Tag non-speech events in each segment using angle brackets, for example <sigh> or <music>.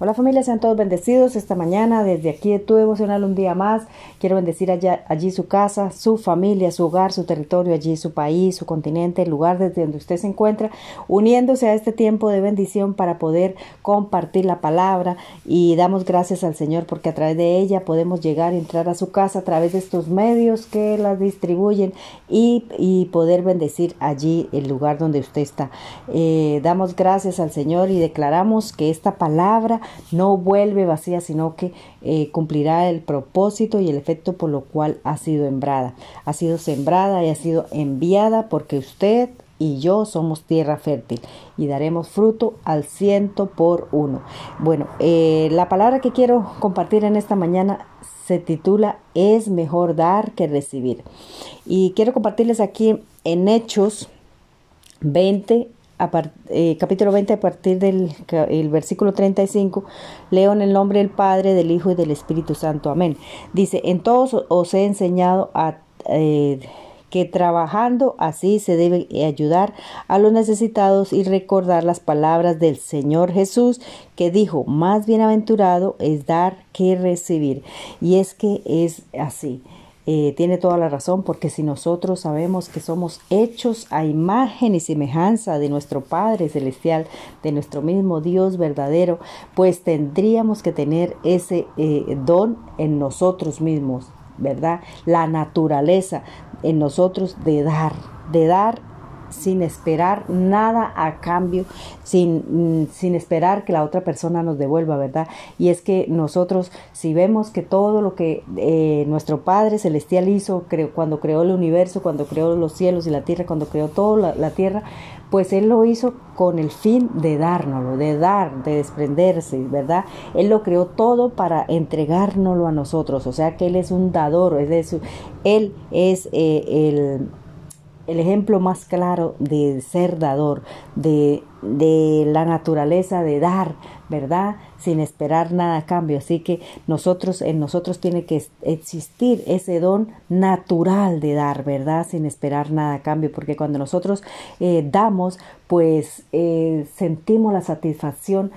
Hola familia, sean todos bendecidos esta mañana desde aquí de tu devocional un día más. Quiero bendecir allí su casa, su familia, su hogar, su territorio, allí su país, su continente, el lugar desde donde usted se encuentra, uniéndose a este tiempo de bendición para poder compartir la palabra y damos gracias al Señor porque a través de ella podemos llegar y entrar a su casa a través de estos medios que las distribuyen y, y poder bendecir allí el lugar donde usted está. Eh, damos gracias al Señor y declaramos que esta palabra no vuelve vacía, sino que eh, cumplirá el propósito y el efecto por lo cual ha sido sembrada. Ha sido sembrada y ha sido enviada porque usted y yo somos tierra fértil y daremos fruto al ciento por uno. Bueno, eh, la palabra que quiero compartir en esta mañana se titula Es mejor dar que recibir. Y quiero compartirles aquí en Hechos 20, eh, capítulo 20, a partir del el versículo 35, leo en el nombre del Padre, del Hijo y del Espíritu Santo. Amén. Dice, en todos os he enseñado a... Eh, que trabajando así se debe ayudar a los necesitados y recordar las palabras del Señor Jesús que dijo, más bienaventurado es dar que recibir. Y es que es así. Eh, tiene toda la razón, porque si nosotros sabemos que somos hechos a imagen y semejanza de nuestro Padre Celestial, de nuestro mismo Dios verdadero, pues tendríamos que tener ese eh, don en nosotros mismos, ¿verdad? La naturaleza en nosotros de dar, de dar sin esperar nada a cambio, sin, mm, sin, esperar que la otra persona nos devuelva, ¿verdad? Y es que nosotros, si vemos que todo lo que eh, nuestro Padre Celestial hizo cuando creó el universo, cuando creó los cielos y la tierra, cuando creó toda la, tierra, pues Él lo hizo con el fin de dárnoslo, de dar, de desprenderse, ¿verdad? Él lo creó todo para entregárnoslo a nosotros, o sea que Él es un dador, es Él es eh, el el ejemplo más claro de ser dador, de, de, la naturaleza de dar, ¿verdad? Sin esperar nada a cambio. Así que nosotros, en nosotros tiene que existir ese don natural de dar, ¿verdad? Sin esperar nada a cambio, porque cuando nosotros eh, damos, pues eh, sentimos la satisfacción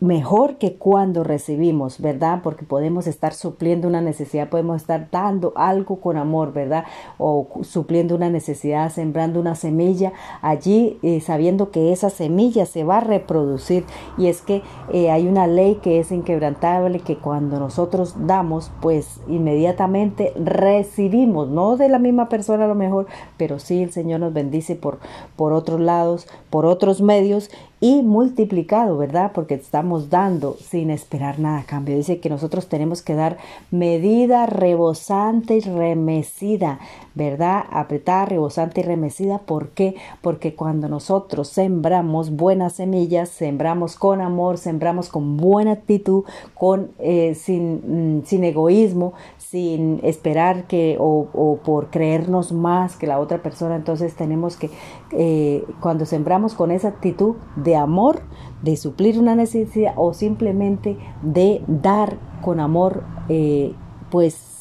mejor que cuando recibimos, ¿verdad? Porque podemos estar supliendo una necesidad, podemos estar dando algo con amor, ¿verdad? O supliendo una necesidad, sembrando una semilla allí, eh, sabiendo que esa semilla se va a reproducir. Y es que eh, hay una ley que es inquebrantable, que cuando nosotros damos, pues inmediatamente recibimos, no de la misma persona a lo mejor, pero sí el Señor nos bendice por, por otros lados, por otros medios y multiplicado, ¿verdad? Porque estamos dando sin esperar nada a cambio. Dice que nosotros tenemos que dar medida rebosante y remecida, ¿verdad? Apretada, rebosante y remecida. ¿Por qué? Porque cuando nosotros sembramos buenas semillas, sembramos con amor, sembramos con buena actitud, con, eh, sin, mm, sin egoísmo, sin esperar que o, por creernos más que la otra persona, entonces tenemos que, eh, cuando sembramos con esa actitud de amor, de suplir una necesidad o simplemente de dar con amor, eh, pues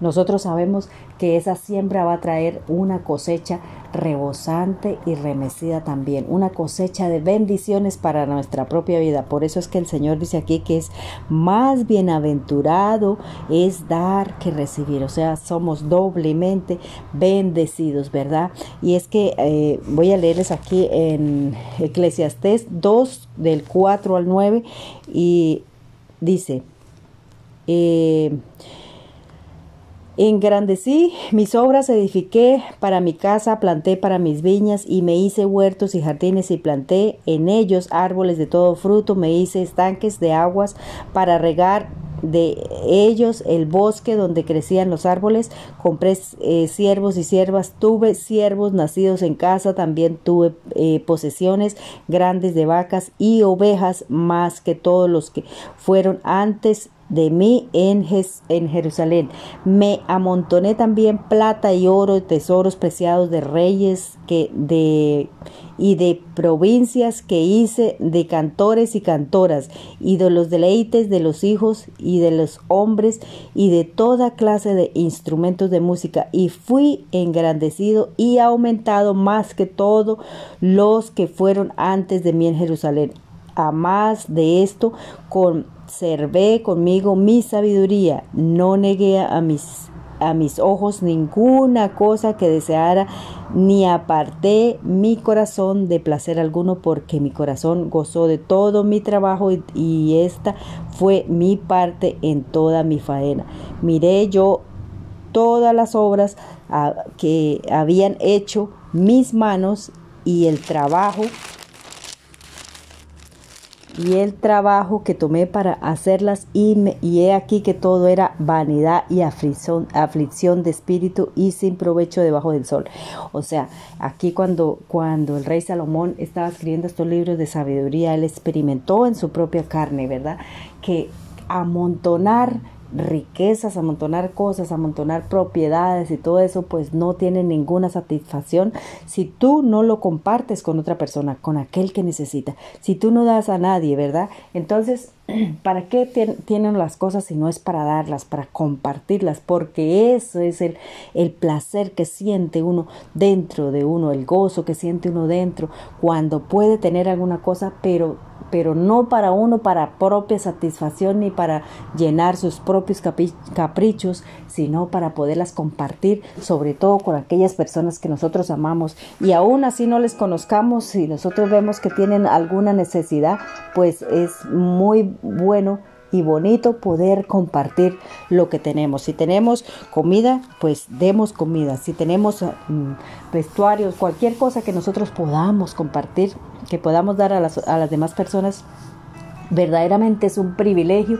nosotros sabemos que esa siembra va a traer una cosecha rebosante y remecida también, una cosecha de bendiciones para nuestra propia vida. Por eso es que el Señor dice aquí que es más bienaventurado es dar que recibir, o sea, somos doblemente bendecidos, ¿verdad? Y es que eh, voy a leerles aquí en Eclesiastés 2 del 4 al 9 y dice, eh, Engrandecí mis obras, edifiqué para mi casa, planté para mis viñas y me hice huertos y jardines y planté en ellos árboles de todo fruto, me hice estanques de aguas para regar de ellos el bosque donde crecían los árboles, compré eh, siervos y siervas, tuve siervos nacidos en casa, también tuve eh, posesiones grandes de vacas y ovejas más que todos los que fueron antes de mí en, Jerusalén. Me amontoné también plata y oro, tesoros preciados de reyes que de y de provincias que hice de cantores y cantoras y de los deleites de los hijos y de los hombres y de toda clase de instrumentos de música y fui engrandecido y aumentado más que todos los que fueron antes de mí en Jerusalén a más de esto, conservé conmigo mi sabiduría, no negué a mis a mis ojos ninguna cosa que deseara, ni aparté mi corazón de placer alguno, porque mi corazón gozó de todo mi trabajo y, esta fue mi parte en toda mi faena. Miré yo todas las obras ah, que habían hecho mis manos y el trabajo y el trabajo que tomé para hacerlas y, y he aquí que todo era vanidad y aflicción, aflicción de espíritu y sin provecho debajo del sol. O sea, aquí cuando, cuando el rey Salomón estaba escribiendo estos libros de sabiduría, él experimentó en su propia carne, ¿verdad? Que amontonar riquezas, amontonar cosas, amontonar propiedades y todo eso, pues no tiene ninguna satisfacción si tú no lo compartes con otra persona, con aquel que necesita. Si tú no das a nadie, ¿verdad? Entonces, <clears throat> ¿para qué tienen las cosas si no es para darlas, para compartirlas? Porque eso es el, el placer que siente uno dentro de uno, el gozo que siente uno dentro cuando puede tener alguna cosa, pero pero no para uno para propia satisfacción ni para llenar sus propios caprichos, sino para poderlas compartir, sobre todo con aquellas personas que nosotros amamos. Y aún así no les conozcamos, si nosotros vemos que tienen alguna necesidad, pues es muy bueno y bonito poder compartir lo que tenemos. Si tenemos comida, pues demos comida. Si tenemos mm, vestuarios, cualquier cosa que nosotros podamos compartir, que podamos dar a las, a las demás personas, verdaderamente es un privilegio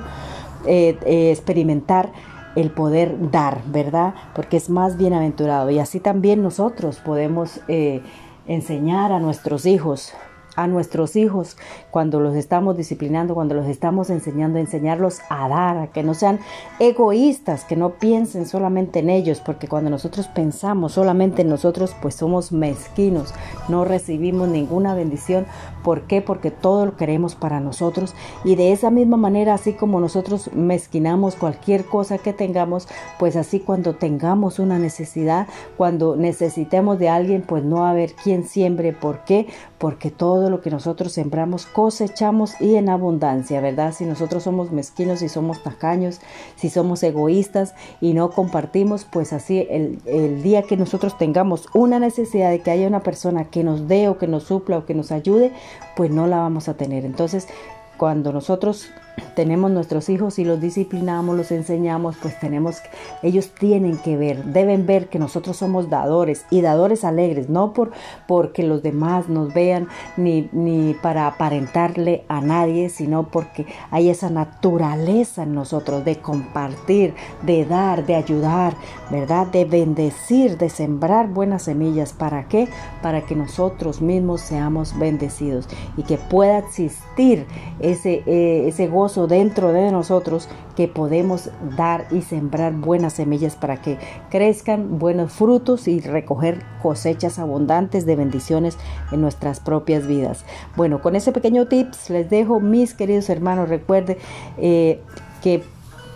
eh, eh, experimentar el poder dar, ¿verdad? Porque es más bienaventurado. Y así también nosotros podemos eh, enseñar a nuestros hijos a nuestros hijos cuando los estamos disciplinando, cuando los estamos enseñando, enseñarlos a dar, a que no sean egoístas, que no piensen solamente en ellos, porque cuando nosotros pensamos solamente en nosotros, pues somos mezquinos, no recibimos ninguna bendición. ¿Por qué? Porque todo lo queremos para nosotros y de esa misma manera, así como nosotros mezquinamos cualquier cosa que tengamos, pues así cuando tengamos una necesidad, cuando necesitemos de alguien, pues no va a haber quien siembre. ¿Por qué? Porque todo lo que nosotros sembramos cosechamos y en abundancia, ¿verdad? Si nosotros somos mezquinos, si somos tacaños, si somos egoístas y no compartimos, pues así el, el día que nosotros tengamos una necesidad de que haya una persona que nos dé o que nos supla o que nos ayude, pues no la vamos a tener. Entonces, cuando nosotros tenemos nuestros hijos y los disciplinamos, los enseñamos, pues tenemos, ellos tienen que ver, deben ver que nosotros somos dadores y dadores alegres, no por porque los demás nos vean ni, ni para aparentarle a nadie, sino porque hay esa naturaleza en nosotros de compartir, de dar, de ayudar, ¿verdad? De bendecir, de sembrar buenas semillas. ¿Para qué? Para que nosotros mismos seamos bendecidos y que pueda existir ese, eh, ese gozo dentro de nosotros que podemos dar y sembrar buenas semillas para que crezcan buenos frutos y recoger cosechas abundantes de bendiciones en nuestras propias vidas. Bueno, con ese pequeño tips les dejo, mis queridos hermanos, recuerde eh, que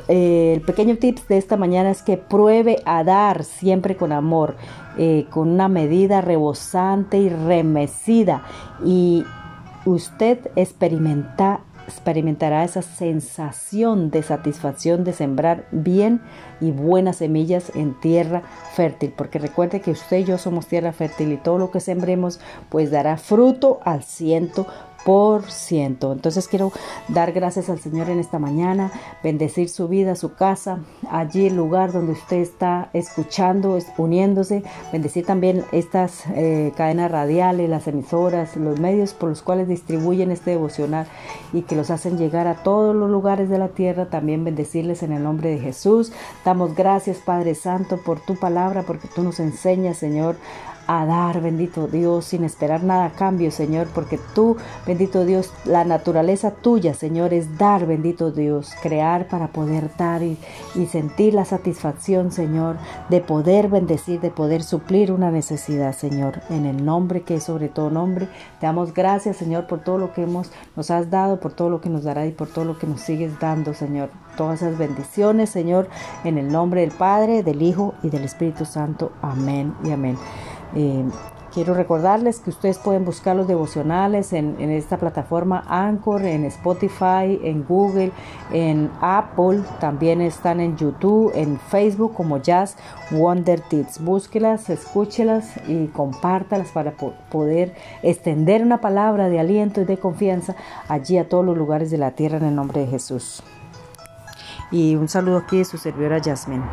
eh, el pequeño tips de esta mañana es que pruebe a dar siempre con amor, eh, con una medida rebosante y remecida y usted experimenta experimentará esa sensación de satisfacción de sembrar bien y buenas semillas en tierra fértil, porque recuerde que usted y yo somos tierra fértil y todo lo que sembremos pues dará fruto al ciento por ciento. Entonces quiero dar gracias al Señor en esta mañana, bendecir su vida, su casa, allí el lugar donde usted está escuchando, uniéndose, bendecir también estas eh, cadenas radiales, las emisoras, los medios por los cuales distribuyen este devocional y que los hacen llegar a todos los lugares de la tierra, también bendecirles en el nombre de Jesús. Damos gracias Padre Santo por tu palabra, porque tú nos enseñas, Señor, a dar, bendito Dios, sin esperar nada a cambio, Señor, porque tú, bendito Dios, la naturaleza tuya, Señor, es dar, bendito Dios, crear para poder dar y, sentir la satisfacción, Señor, de poder bendecir, de poder suplir una necesidad, Señor, en el nombre que es sobre todo nombre. Te damos gracias, Señor, por todo lo que hemos, nos has dado, por todo lo que nos dará y por todo lo que nos sigues dando, Señor. Todas esas bendiciones, Señor, en el nombre del Padre, del Hijo y del Espíritu Santo. Amén y amén. Eh, Quiero recordarles que ustedes pueden buscar los devocionales en, esta plataforma Anchor, en Spotify, en Google, en Apple, también están en YouTube, en Facebook como Jazz Wonder Tips. Búsquelas, escúchelas y compártalas para poder extender una palabra de aliento y de confianza allí a todos los lugares de la tierra en el nombre de Jesús. Y un saludo aquí de su servidora Jasmine.